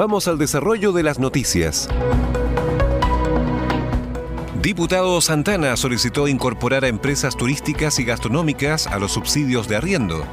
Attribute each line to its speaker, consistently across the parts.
Speaker 1: Vamos al desarrollo de las noticias. Diputado Santana solicitó incorporar a empresas turísticas y gastronómicas a los subsidios de arriendo.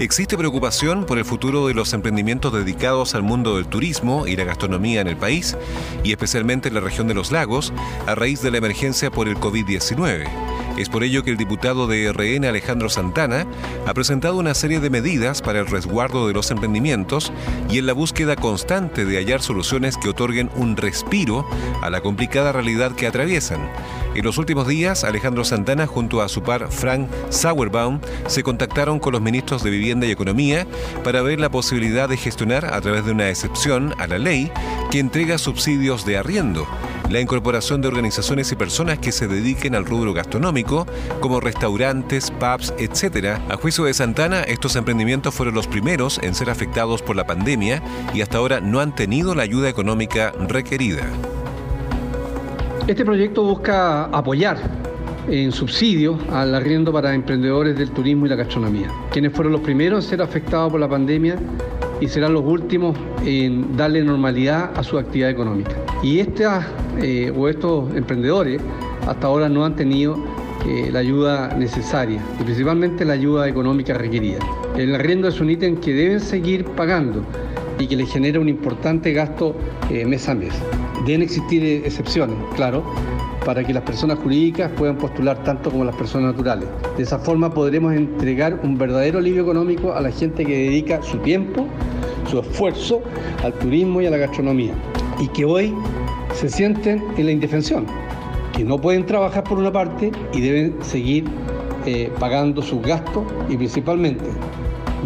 Speaker 1: Existe preocupación por el futuro de los emprendimientos dedicados al mundo del turismo y la gastronomía en el país, y especialmente en la región de los lagos, a raíz de la emergencia por el COVID-19. Es por ello que el diputado de RN Alejandro Santana ha presentado una serie de medidas para el resguardo de los emprendimientos y en la búsqueda constante de hallar soluciones que otorguen un respiro a la complicada realidad que atraviesan. En los últimos días, Alejandro Santana junto a su par Frank Sauerbaum se contactaron con los ministros de Vivienda y Economía para ver la posibilidad de gestionar a través de una excepción a la ley que entrega subsidios de arriendo la incorporación de organizaciones y personas que se dediquen al rubro gastronómico, como restaurantes, pubs, etc. A juicio de Santana, estos emprendimientos fueron los primeros en ser afectados por la pandemia y hasta ahora no han tenido la ayuda económica requerida.
Speaker 2: Este proyecto busca apoyar en subsidio al arriendo para emprendedores del turismo y la gastronomía, quienes fueron los primeros en ser afectados por la pandemia y serán los últimos en darle normalidad a su actividad económica. Y estas, eh, o estos emprendedores hasta ahora no han tenido eh, la ayuda necesaria y principalmente la ayuda económica requerida. El arriendo es un ítem que deben seguir pagando y que les genera un importante gasto eh, mes a mes. Deben existir excepciones, claro, para que las personas jurídicas puedan postular tanto como las personas naturales. De esa forma podremos entregar un verdadero alivio económico a la gente que dedica su tiempo, su esfuerzo al turismo y a la gastronomía y que hoy se sienten en la indefensión, que no pueden trabajar por una parte y deben seguir eh, pagando sus gastos y principalmente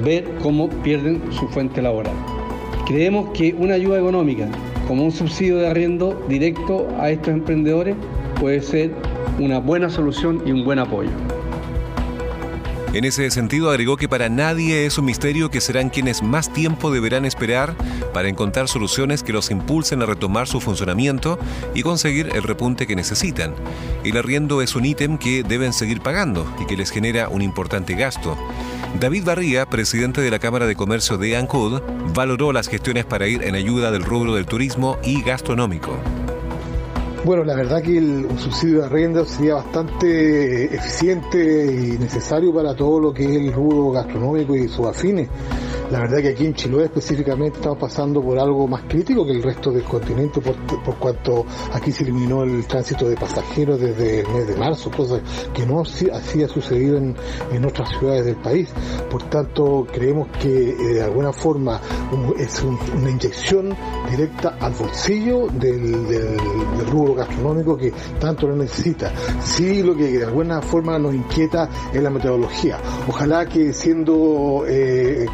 Speaker 2: ver cómo pierden su fuente laboral. Creemos que una ayuda económica como un subsidio de arriendo directo a estos emprendedores puede ser una buena solución y un buen apoyo.
Speaker 1: En ese sentido, agregó que para nadie es un misterio que serán quienes más tiempo deberán esperar para encontrar soluciones que los impulsen a retomar su funcionamiento y conseguir el repunte que necesitan. El arriendo es un ítem que deben seguir pagando y que les genera un importante gasto. David Barría, presidente de la Cámara de Comercio de Ancud, valoró las gestiones para ir en ayuda del rubro del turismo y gastronómico.
Speaker 3: Bueno, la verdad que el, un subsidio de arriendo sería bastante eficiente y necesario para todo lo que es el rubro gastronómico y sus afines. La verdad que aquí en Chiloé específicamente estamos pasando por algo más crítico que el resto del continente por, por cuanto aquí se eliminó el tránsito de pasajeros desde el mes de marzo, cosa que no así sucedido en, en, otras ciudades del país. Por tanto, creemos que eh, de alguna forma es un, una inyección directa al bolsillo del, del, del rubro gastronómico que tanto lo necesita. Sí, lo que de alguna forma nos inquieta es la metodología. Ojalá que siendo eh,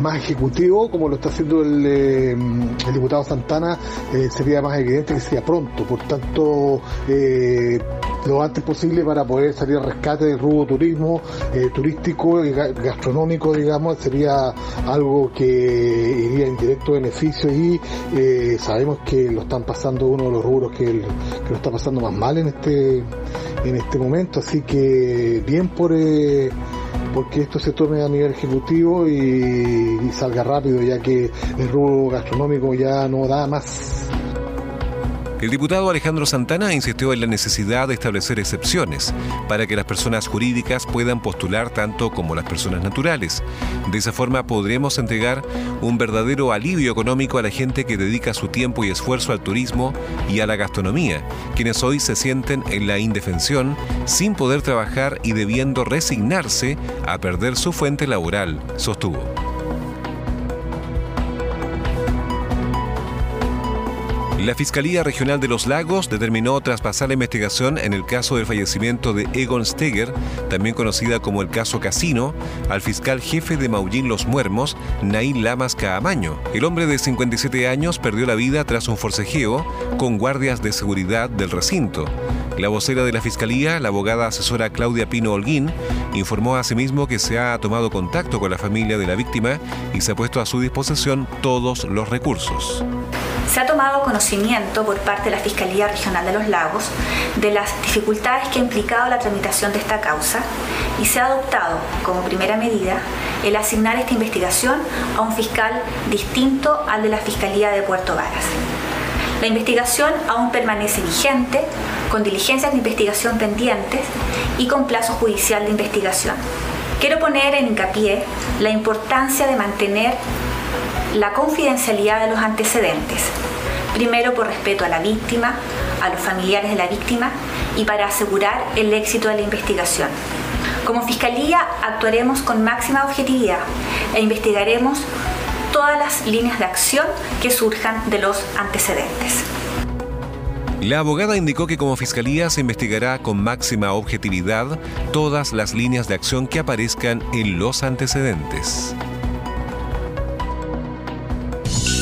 Speaker 3: más ejecutivo, como lo está haciendo el, eh, el diputado Santana, eh, sería más evidente que sea pronto. Por tanto, eh, lo antes posible para poder salir al rescate del rubro turismo, eh, turístico y gastronómico, digamos, sería algo que iría en directo beneficio y sabemos que lo están pasando uno de los rubros que, que, lo está pasando más mal en este en este momento, así que bien por porque esto se tome a nivel ejecutivo y, y, salga rápido, ya que el rubro gastronómico ya no da más.
Speaker 1: El diputado Alejandro Santana insistió en la necesidad de establecer excepciones para que las personas jurídicas puedan postular tanto como las personas naturales. De esa forma podremos entregar un verdadero alivio económico a la gente que dedica su tiempo y esfuerzo al turismo y a la gastronomía, quienes hoy se sienten en la indefensión sin poder trabajar y debiendo resignarse a perder su fuente laboral, sostuvo. La Fiscalía Regional de los Lagos determinó traspasar la investigación en el caso del fallecimiento de Egon Steger, también conocida como el caso Casino, al fiscal jefe de Maullín Los Muermos, Nail Lamas Caamaño. El hombre de 57 años perdió la vida tras un forcejeo con guardias de seguridad del recinto. La vocera de la Fiscalía, la abogada asesora Claudia Pino Holguín, informó asimismo que se ha tomado contacto con la familia de la víctima y se ha puesto a su disposición todos los recursos.
Speaker 4: Se ha tomado conocimiento por parte de la Fiscalía Regional de los Lagos de las dificultades que ha implicado la tramitación de esta causa y se ha adoptado como primera medida el asignar esta investigación a un fiscal distinto al de la Fiscalía de Puerto Varas. La investigación aún permanece vigente, con diligencias de investigación pendientes y con plazo judicial de investigación. Quiero poner en hincapié la importancia de mantener la confidencialidad de los antecedentes, primero por respeto a la víctima, a los familiares de la víctima y para asegurar el éxito de la investigación. Como Fiscalía actuaremos con máxima objetividad e investigaremos todas las líneas de acción que surjan de los antecedentes.
Speaker 1: La abogada indicó que como Fiscalía se investigará con máxima objetividad todas las líneas de acción que aparezcan en los antecedentes.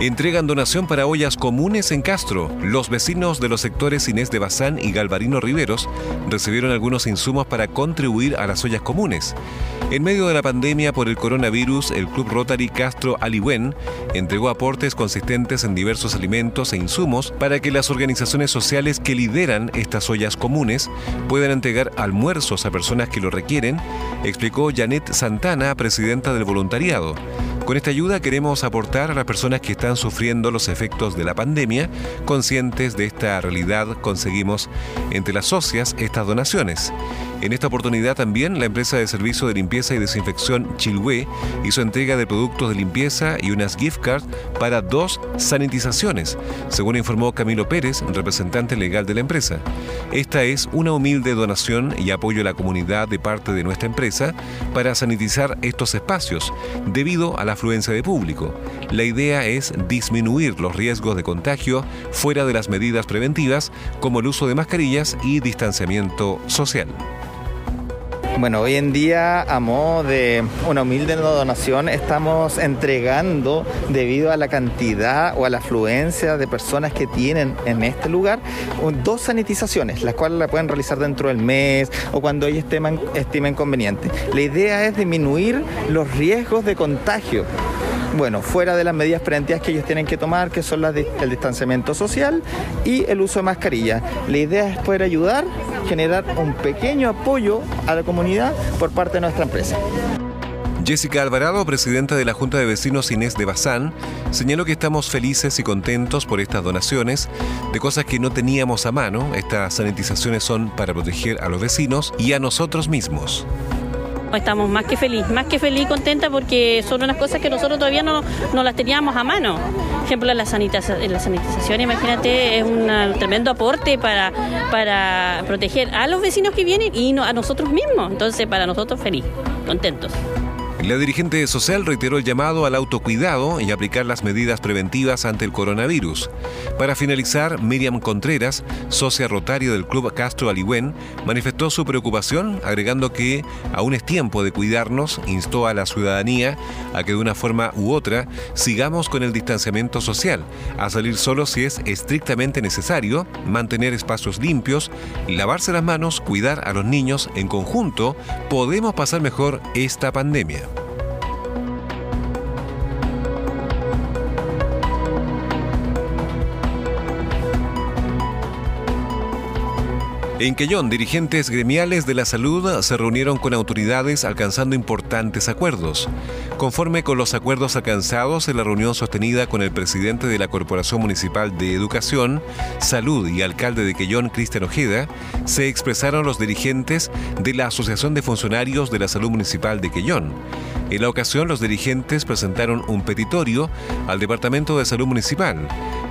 Speaker 1: Entregan donación para ollas comunes en Castro. Los vecinos de los sectores Inés de Bazán y Galvarino Riveros recibieron algunos insumos para contribuir a las ollas comunes. En medio de la pandemia por el coronavirus, el Club Rotary Castro Aliwen entregó aportes consistentes en diversos alimentos e insumos para que las organizaciones sociales que lideran estas ollas comunes puedan entregar almuerzos a personas que lo requieren, explicó Janet Santana, presidenta del voluntariado. Con esta ayuda queremos aportar a las personas que están sufriendo los efectos de la pandemia. Conscientes de esta realidad, conseguimos entre las socias estas donaciones. En esta oportunidad también la empresa de servicio de limpieza y desinfección Chilhue hizo entrega de productos de limpieza y unas gift cards para dos sanitizaciones, según informó Camilo Pérez, representante legal de la empresa. Esta es una humilde donación y apoyo a la comunidad de parte de nuestra empresa para sanitizar estos espacios debido a la afluencia de público. La idea es disminuir los riesgos de contagio fuera de las medidas preventivas como el uso de mascarillas y distanciamiento social.
Speaker 5: Bueno, hoy en día, a modo de una humilde donación, estamos entregando, debido a la cantidad o a la afluencia de personas que tienen en este lugar, dos sanitizaciones, las cuales la pueden realizar dentro del mes o cuando ellos estimen, estimen conveniente. La idea es disminuir los riesgos de contagio bueno, fuera de las medidas preventivas que ellos tienen que tomar, que son el distanciamiento social y el uso de mascarilla. La idea es poder ayudar, generar un pequeño apoyo a la comunidad por parte de nuestra empresa.
Speaker 1: Jessica Alvarado, presidenta de la Junta de Vecinos Inés de Bazán, señaló que estamos felices y contentos por estas donaciones de cosas que no teníamos a mano. Estas sanitizaciones son para proteger a los vecinos y a nosotros mismos.
Speaker 6: Estamos más que feliz, más que feliz y contenta porque son unas cosas que nosotros todavía no, no las teníamos a mano. Por ejemplo, la, sanitización, la sanitización, imagínate, es un tremendo aporte para, para proteger a los vecinos que vienen y a nosotros mismos. Entonces, para nosotros feliz, contentos.
Speaker 1: La dirigente social reiteró el llamado al autocuidado y aplicar las medidas preventivas ante el coronavirus. Para finalizar, Miriam Contreras, socia rotaria del Club Castro Aligüen, manifestó su preocupación, agregando que aún es tiempo de cuidarnos, instó a la ciudadanía a que de una forma u otra sigamos con el distanciamiento social, a salir solo si es estrictamente necesario, mantener espacios limpios, lavarse las manos, cuidar a los niños en conjunto, podemos pasar mejor esta pandemia. En Quellón, dirigentes gremiales de la salud se reunieron con autoridades alcanzando importantes acuerdos. Conforme con los acuerdos alcanzados en la reunión sostenida con el presidente de la Corporación Municipal de Educación, Salud y alcalde de Quellón, Cristian Ojeda, se expresaron los dirigentes de la Asociación de Funcionarios de la Salud Municipal de Quellón. En la ocasión, los dirigentes presentaron un petitorio al Departamento de Salud Municipal.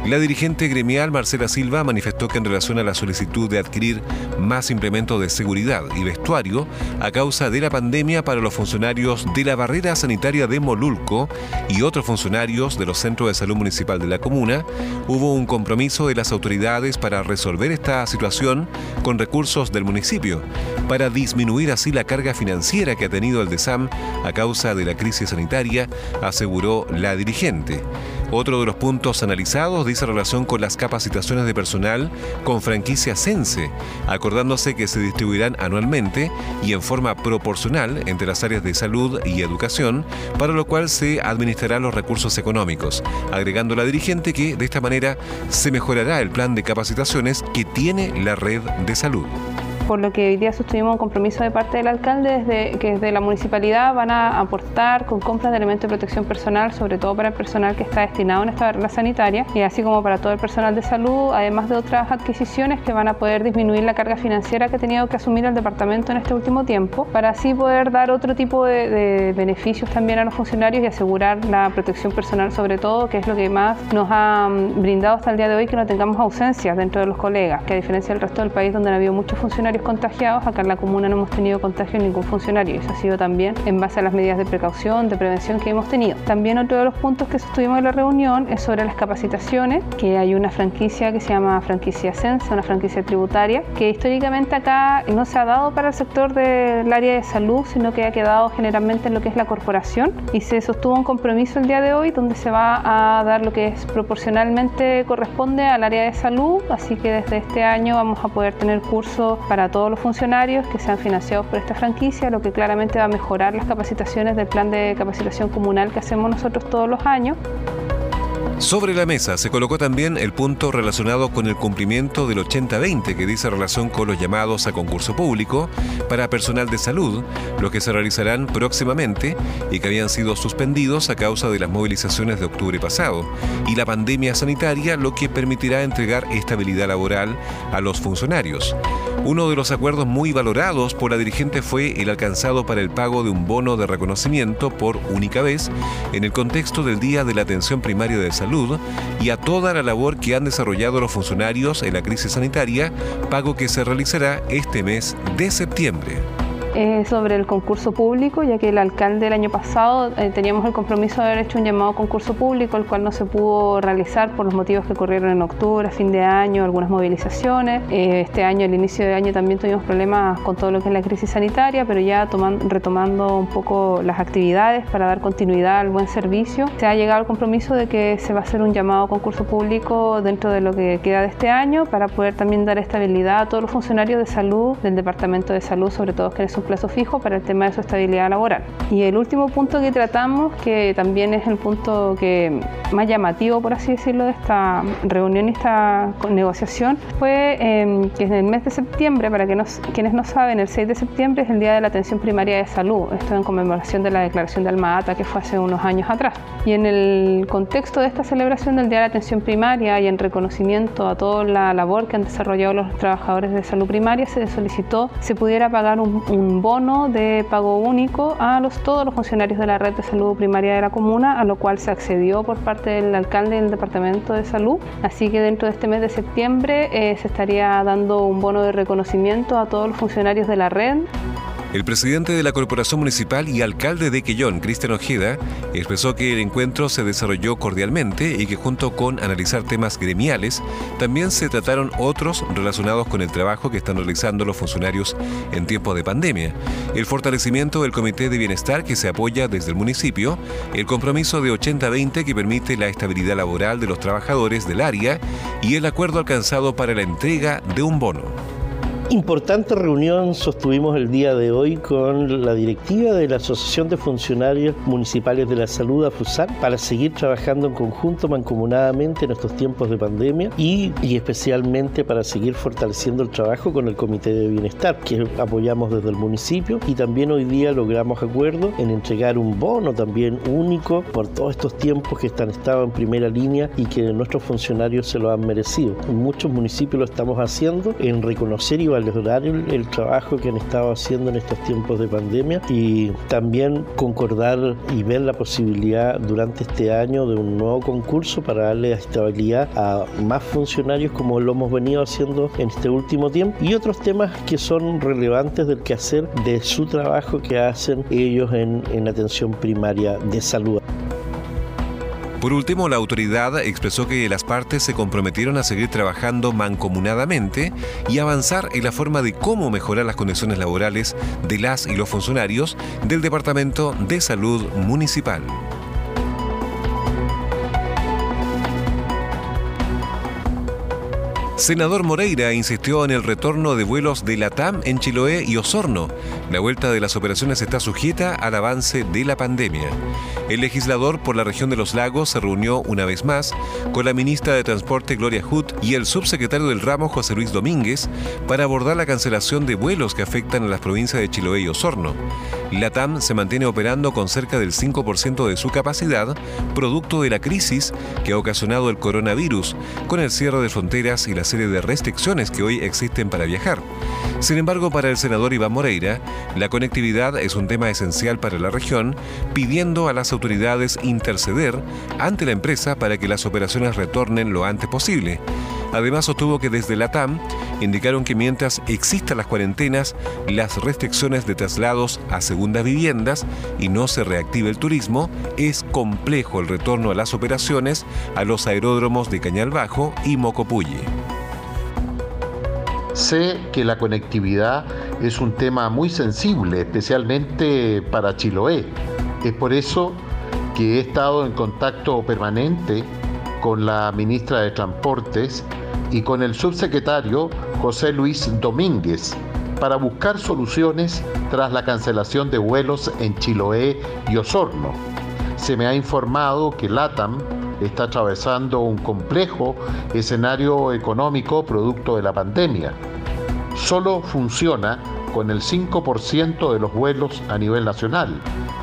Speaker 1: La dirigente gremial Marcela Silva manifestó que en relación a la solicitud de adquirir más implementos de seguridad y vestuario a causa de la pandemia para los funcionarios de la barrera sanitaria de Molulco y otros funcionarios de los centros de salud municipal de la comuna, hubo un compromiso de las autoridades para resolver esta situación con recursos del municipio, para disminuir así la carga financiera que ha tenido el DESAM a causa de la crisis sanitaria, aseguró la dirigente. Otro de los puntos analizados dice relación con las capacitaciones de personal con franquicia Sense, acordándose que se distribuirán anualmente y en forma proporcional entre las áreas de salud y educación, para lo cual se administrarán los recursos económicos, agregando la dirigente que de esta manera se mejorará el plan de capacitaciones que tiene la red de salud
Speaker 7: por lo que hoy día sostuvimos un compromiso de parte del alcalde desde, que desde la municipalidad van a aportar con compras de elementos de protección personal, sobre todo para el personal que está destinado en esta barrera sanitaria y así como para todo el personal de salud, además de otras adquisiciones que van a poder disminuir la carga financiera que ha tenido que asumir el departamento en este último tiempo, para así poder dar otro tipo de, de beneficios también a los funcionarios y asegurar la protección personal sobre todo, que es lo que más nos ha mm, brindado hasta el día de hoy que no tengamos ausencias dentro de los colegas, que a diferencia del resto del país donde han habido muchos funcionarios contagiados, acá en la comuna no hemos tenido contagio ningún funcionario. Y eso ha sido también en base a las medidas de precaución, de prevención que hemos tenido. También otro de los puntos que sostuvimos en la reunión es sobre las capacitaciones, que hay una franquicia que se llama franquicia Sensa, una franquicia tributaria, que históricamente acá no se ha dado para el sector del área de salud, sino que ha quedado generalmente en lo que es la corporación. Y se sostuvo un compromiso el día de hoy donde se va a dar lo que es proporcionalmente corresponde al área de salud, así que desde este año vamos a poder tener cursos para todos los funcionarios que sean financiados por esta franquicia, lo que claramente va a mejorar las capacitaciones del plan de capacitación comunal que hacemos nosotros todos los años.
Speaker 1: Sobre la mesa se colocó también el punto relacionado con el cumplimiento del 80-20 que dice relación con los llamados a concurso público para personal de salud, los que se realizarán próximamente y que habían sido suspendidos a causa de las movilizaciones de octubre pasado y la pandemia sanitaria, lo que permitirá entregar estabilidad laboral a los funcionarios. Uno de los acuerdos muy valorados por la dirigente fue el alcanzado para el pago de un bono de reconocimiento por única vez en el contexto del Día de la Atención Primaria de Salud y a toda la labor que han desarrollado los funcionarios en la crisis sanitaria, pago que se realizará este mes de septiembre
Speaker 7: sobre el concurso público, ya que el alcalde el año pasado eh, teníamos el compromiso de haber hecho un llamado concurso público, el cual no se pudo realizar por los motivos que ocurrieron en octubre, fin de año, algunas movilizaciones. Eh, este año, el inicio de año, también tuvimos problemas con todo lo que es la crisis sanitaria, pero ya tomando, retomando un poco las actividades para dar continuidad al buen servicio, se ha llegado al compromiso de que se va a hacer un llamado concurso público dentro de lo que queda de este año para poder también dar estabilidad a todos los funcionarios de salud del Departamento de Salud, sobre todo quienes son plazo fijo para el tema de su estabilidad laboral. Y el último punto que tratamos, que también es el punto que más llamativo, por así decirlo, de esta reunión y esta negociación, fue em, que en el mes de septiembre, para que nos, quienes no saben, el 6 de septiembre es el Día de la Atención Primaria de Salud. Esto en conmemoración de la declaración de Alma Ata, que fue hace unos años atrás. Y en el contexto de esta celebración del Día de la Atención Primaria y en reconocimiento a toda la labor que han desarrollado los trabajadores de salud primaria, se solicitó se pudiera pagar un, un bono de pago único a los, todos los funcionarios de la red de salud primaria de la comuna, a lo cual se accedió por parte del alcalde del departamento de salud. Así que dentro de este mes de septiembre eh, se estaría dando un bono de reconocimiento a todos los funcionarios de la red
Speaker 1: El presidente de la Corporación Municipal y alcalde de Quellón, Cristian Ojeda, expresó que el encuentro se desarrolló cordialmente y que junto con analizar temas gremiales, también se trataron otros relacionados con el trabajo que están realizando los funcionarios en tiempos de pandemia, el fortalecimiento del Comité de Bienestar que se apoya desde el municipio, el compromiso de 80-20 que permite la estabilidad laboral de los trabajadores del área y el acuerdo alcanzado para la entrega de un bono.
Speaker 8: Importante reunión sostuvimos el día de hoy con la directiva de la Asociación de Funcionarios Municipales de la Salud, AFUSAR, para seguir trabajando en conjunto, mancomunadamente en estos tiempos de pandemia y, y especialmente para seguir fortaleciendo el trabajo con el Comité de Bienestar, que apoyamos desde el municipio y también hoy día logramos acuerdo en entregar un bono también único por todos estos tiempos que están estado en primera línea y que nuestros funcionarios se lo han merecido. En muchos municipios lo estamos haciendo en reconocer y valorar el, el trabajo que han estado haciendo en estos tiempos de pandemia y también concordar y ver la posibilidad durante este año de un nuevo concurso para darle estabilidad a más funcionarios como lo hemos venido haciendo en este último tiempo y otros temas que son relevantes del quehacer de su trabajo que hacen ellos en, en atención primaria de salud.
Speaker 1: Por último, la autoridad expresó que las partes se comprometieron a seguir trabajando mancomunadamente y avanzar en la forma de cómo mejorar las condiciones laborales de las y los funcionarios del Departamento de Salud Municipal. Senador Moreira insistió en el retorno de vuelos de Latam en Chiloé y Osorno. La vuelta de las operaciones está sujeta al avance de la pandemia. El legislador por la región de los lagos se reunió una vez más con la ministra de Transporte Gloria Hood y el subsecretario del ramo José Luis Domínguez para abordar la cancelación de vuelos que afectan a las provincias de Chiloé y Osorno. Latam se mantiene operando con cerca del 5% de su capacidad, producto de la crisis que ha ocasionado el coronavirus, con el cierre de fronteras y la serie de restricciones que hoy existen para viajar. Sin embargo, para el senador Iván Moreira, la conectividad es un tema esencial para la región, pidiendo a las autoridades interceder ante la empresa para que las operaciones retornen lo antes posible. Además, sostuvo que desde la TAM indicaron que mientras existan las cuarentenas, las restricciones de traslados a segundas viviendas y no se reactive el turismo, es complejo el retorno a las operaciones a los aeródromos de Cañal Bajo y Mocopulli.
Speaker 9: Sé que la conectividad es un tema muy sensible, especialmente para Chiloé. Es por eso que he estado en contacto permanente con la ministra de Transportes y con el subsecretario José Luis Domínguez para buscar soluciones tras la cancelación de vuelos en Chiloé y Osorno. Se me ha informado que LATAM está atravesando un complejo escenario económico producto de la pandemia. Solo funciona con el 5% de los vuelos a nivel nacional,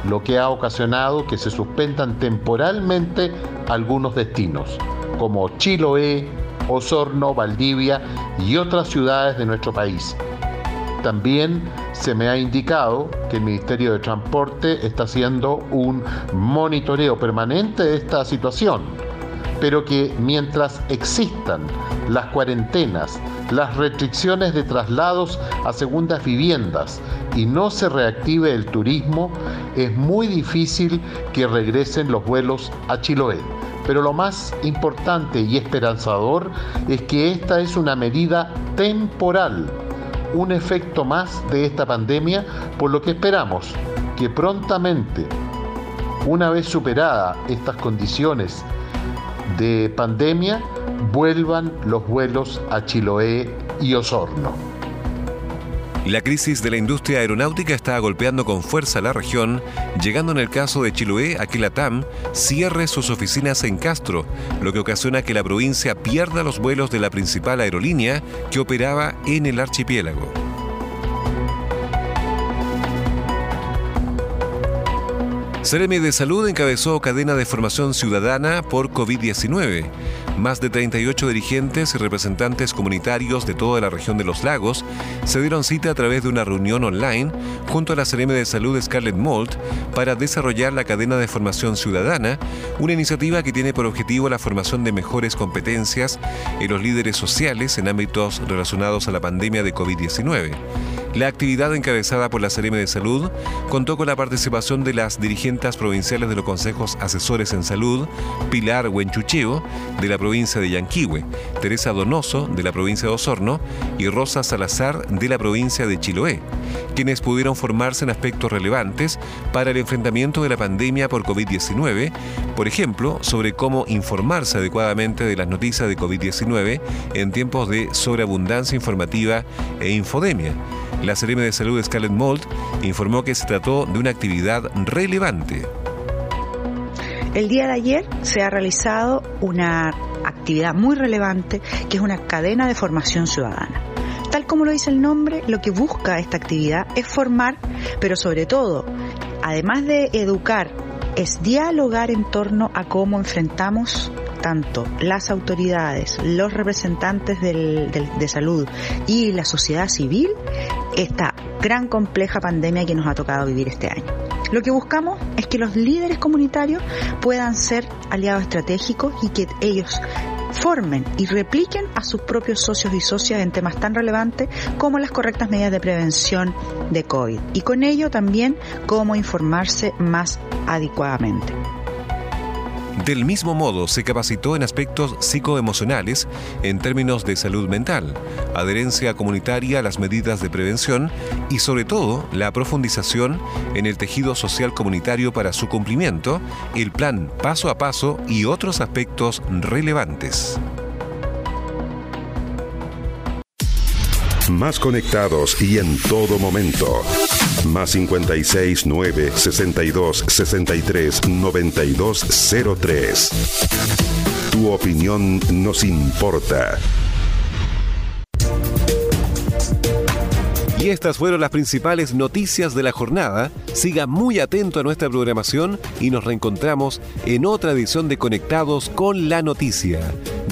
Speaker 9: lo que ha ocasionado que se suspendan temporalmente algunos destinos, como Chiloé, Osorno, Valdivia y otras ciudades de nuestro país. También se me ha indicado que el Ministerio de Transporte está haciendo un monitoreo permanente de esta situación, pero que mientras existan las cuarentenas, las restricciones de traslados a segundas viviendas y no se reactive el turismo, es muy difícil que regresen los vuelos a Chiloé. Pero lo más importante y esperanzador es que esta es una medida temporal, un efecto más de esta pandemia, por lo que esperamos que prontamente, una vez superada estas condiciones de pandemia, vuelvan los vuelos a Chiloé y Osorno.
Speaker 1: La crisis de la industria aeronáutica está golpeando con fuerza la región, llegando en el caso de Chiloé a que la TAM cierre sus oficinas en Castro, lo que ocasiona que la provincia pierda los vuelos de la principal aerolínea que operaba en el archipiélago. Ceremi de Salud encabezó cadena de formación ciudadana por COVID-19. Más de 38 dirigentes y representantes comunitarios de toda la región de los lagos se dieron cita a través de una reunión online junto a la Ceremi de Salud Scarlett Mold para desarrollar la cadena de formación ciudadana, una iniciativa que tiene por objetivo la formación de mejores competencias en los líderes sociales en ámbitos relacionados a la pandemia de COVID-19. La actividad encabezada por la CRM de Salud contó con la participación de las dirigentes provinciales de los consejos asesores en salud, Pilar Huenchucheo, de la provincia de Yanquihue, Teresa Donoso, de la provincia de Osorno, y Rosa Salazar, de la provincia de Chiloé, quienes pudieron formarse en aspectos relevantes para el enfrentamiento de la pandemia por COVID-19, por ejemplo, sobre cómo informarse adecuadamente de las noticias de COVID-19 en tiempos de sobreabundancia informativa e infodemia la CRM de Salud Scarlett Mold informó que se trató de una actividad relevante.
Speaker 10: El día de ayer se ha realizado una actividad muy relevante que es una cadena de formación ciudadana. Tal como lo dice el nombre, lo que busca esta actividad es formar, pero sobre todo, además de educar, es dialogar en torno a cómo enfrentamos tanto las autoridades, los representantes de salud y la sociedad civil esta gran compleja pandemia que nos ha tocado vivir este año. Lo que buscamos es que los líderes comunitarios puedan ser aliados estratégicos y que ellos formen y repliquen a sus propios socios y socias en temas tan relevantes como las correctas medidas de prevención de COVID y con ello también cómo informarse más adecuadamente.
Speaker 1: Del mismo modo, se capacitó en aspectos psicoemocionales en términos de salud mental, adherencia comunitaria a las medidas de prevención y sobre todo la profundización en el tejido social comunitario para su cumplimiento, el plan paso a paso y otros aspectos relevantes.
Speaker 11: Más conectados y en todo momento. Más 56 9 62 63 92 03. Tu opinión nos importa.
Speaker 1: Y estas fueron las principales noticias de la jornada. Siga muy atento a nuestra programación y nos reencontramos en otra edición de Conectados con la Noticia.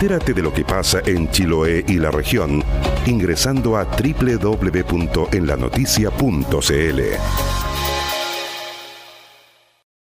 Speaker 11: Entérate de lo que pasa en Chiloé y la región ingresando a www.enlanoticia.cl.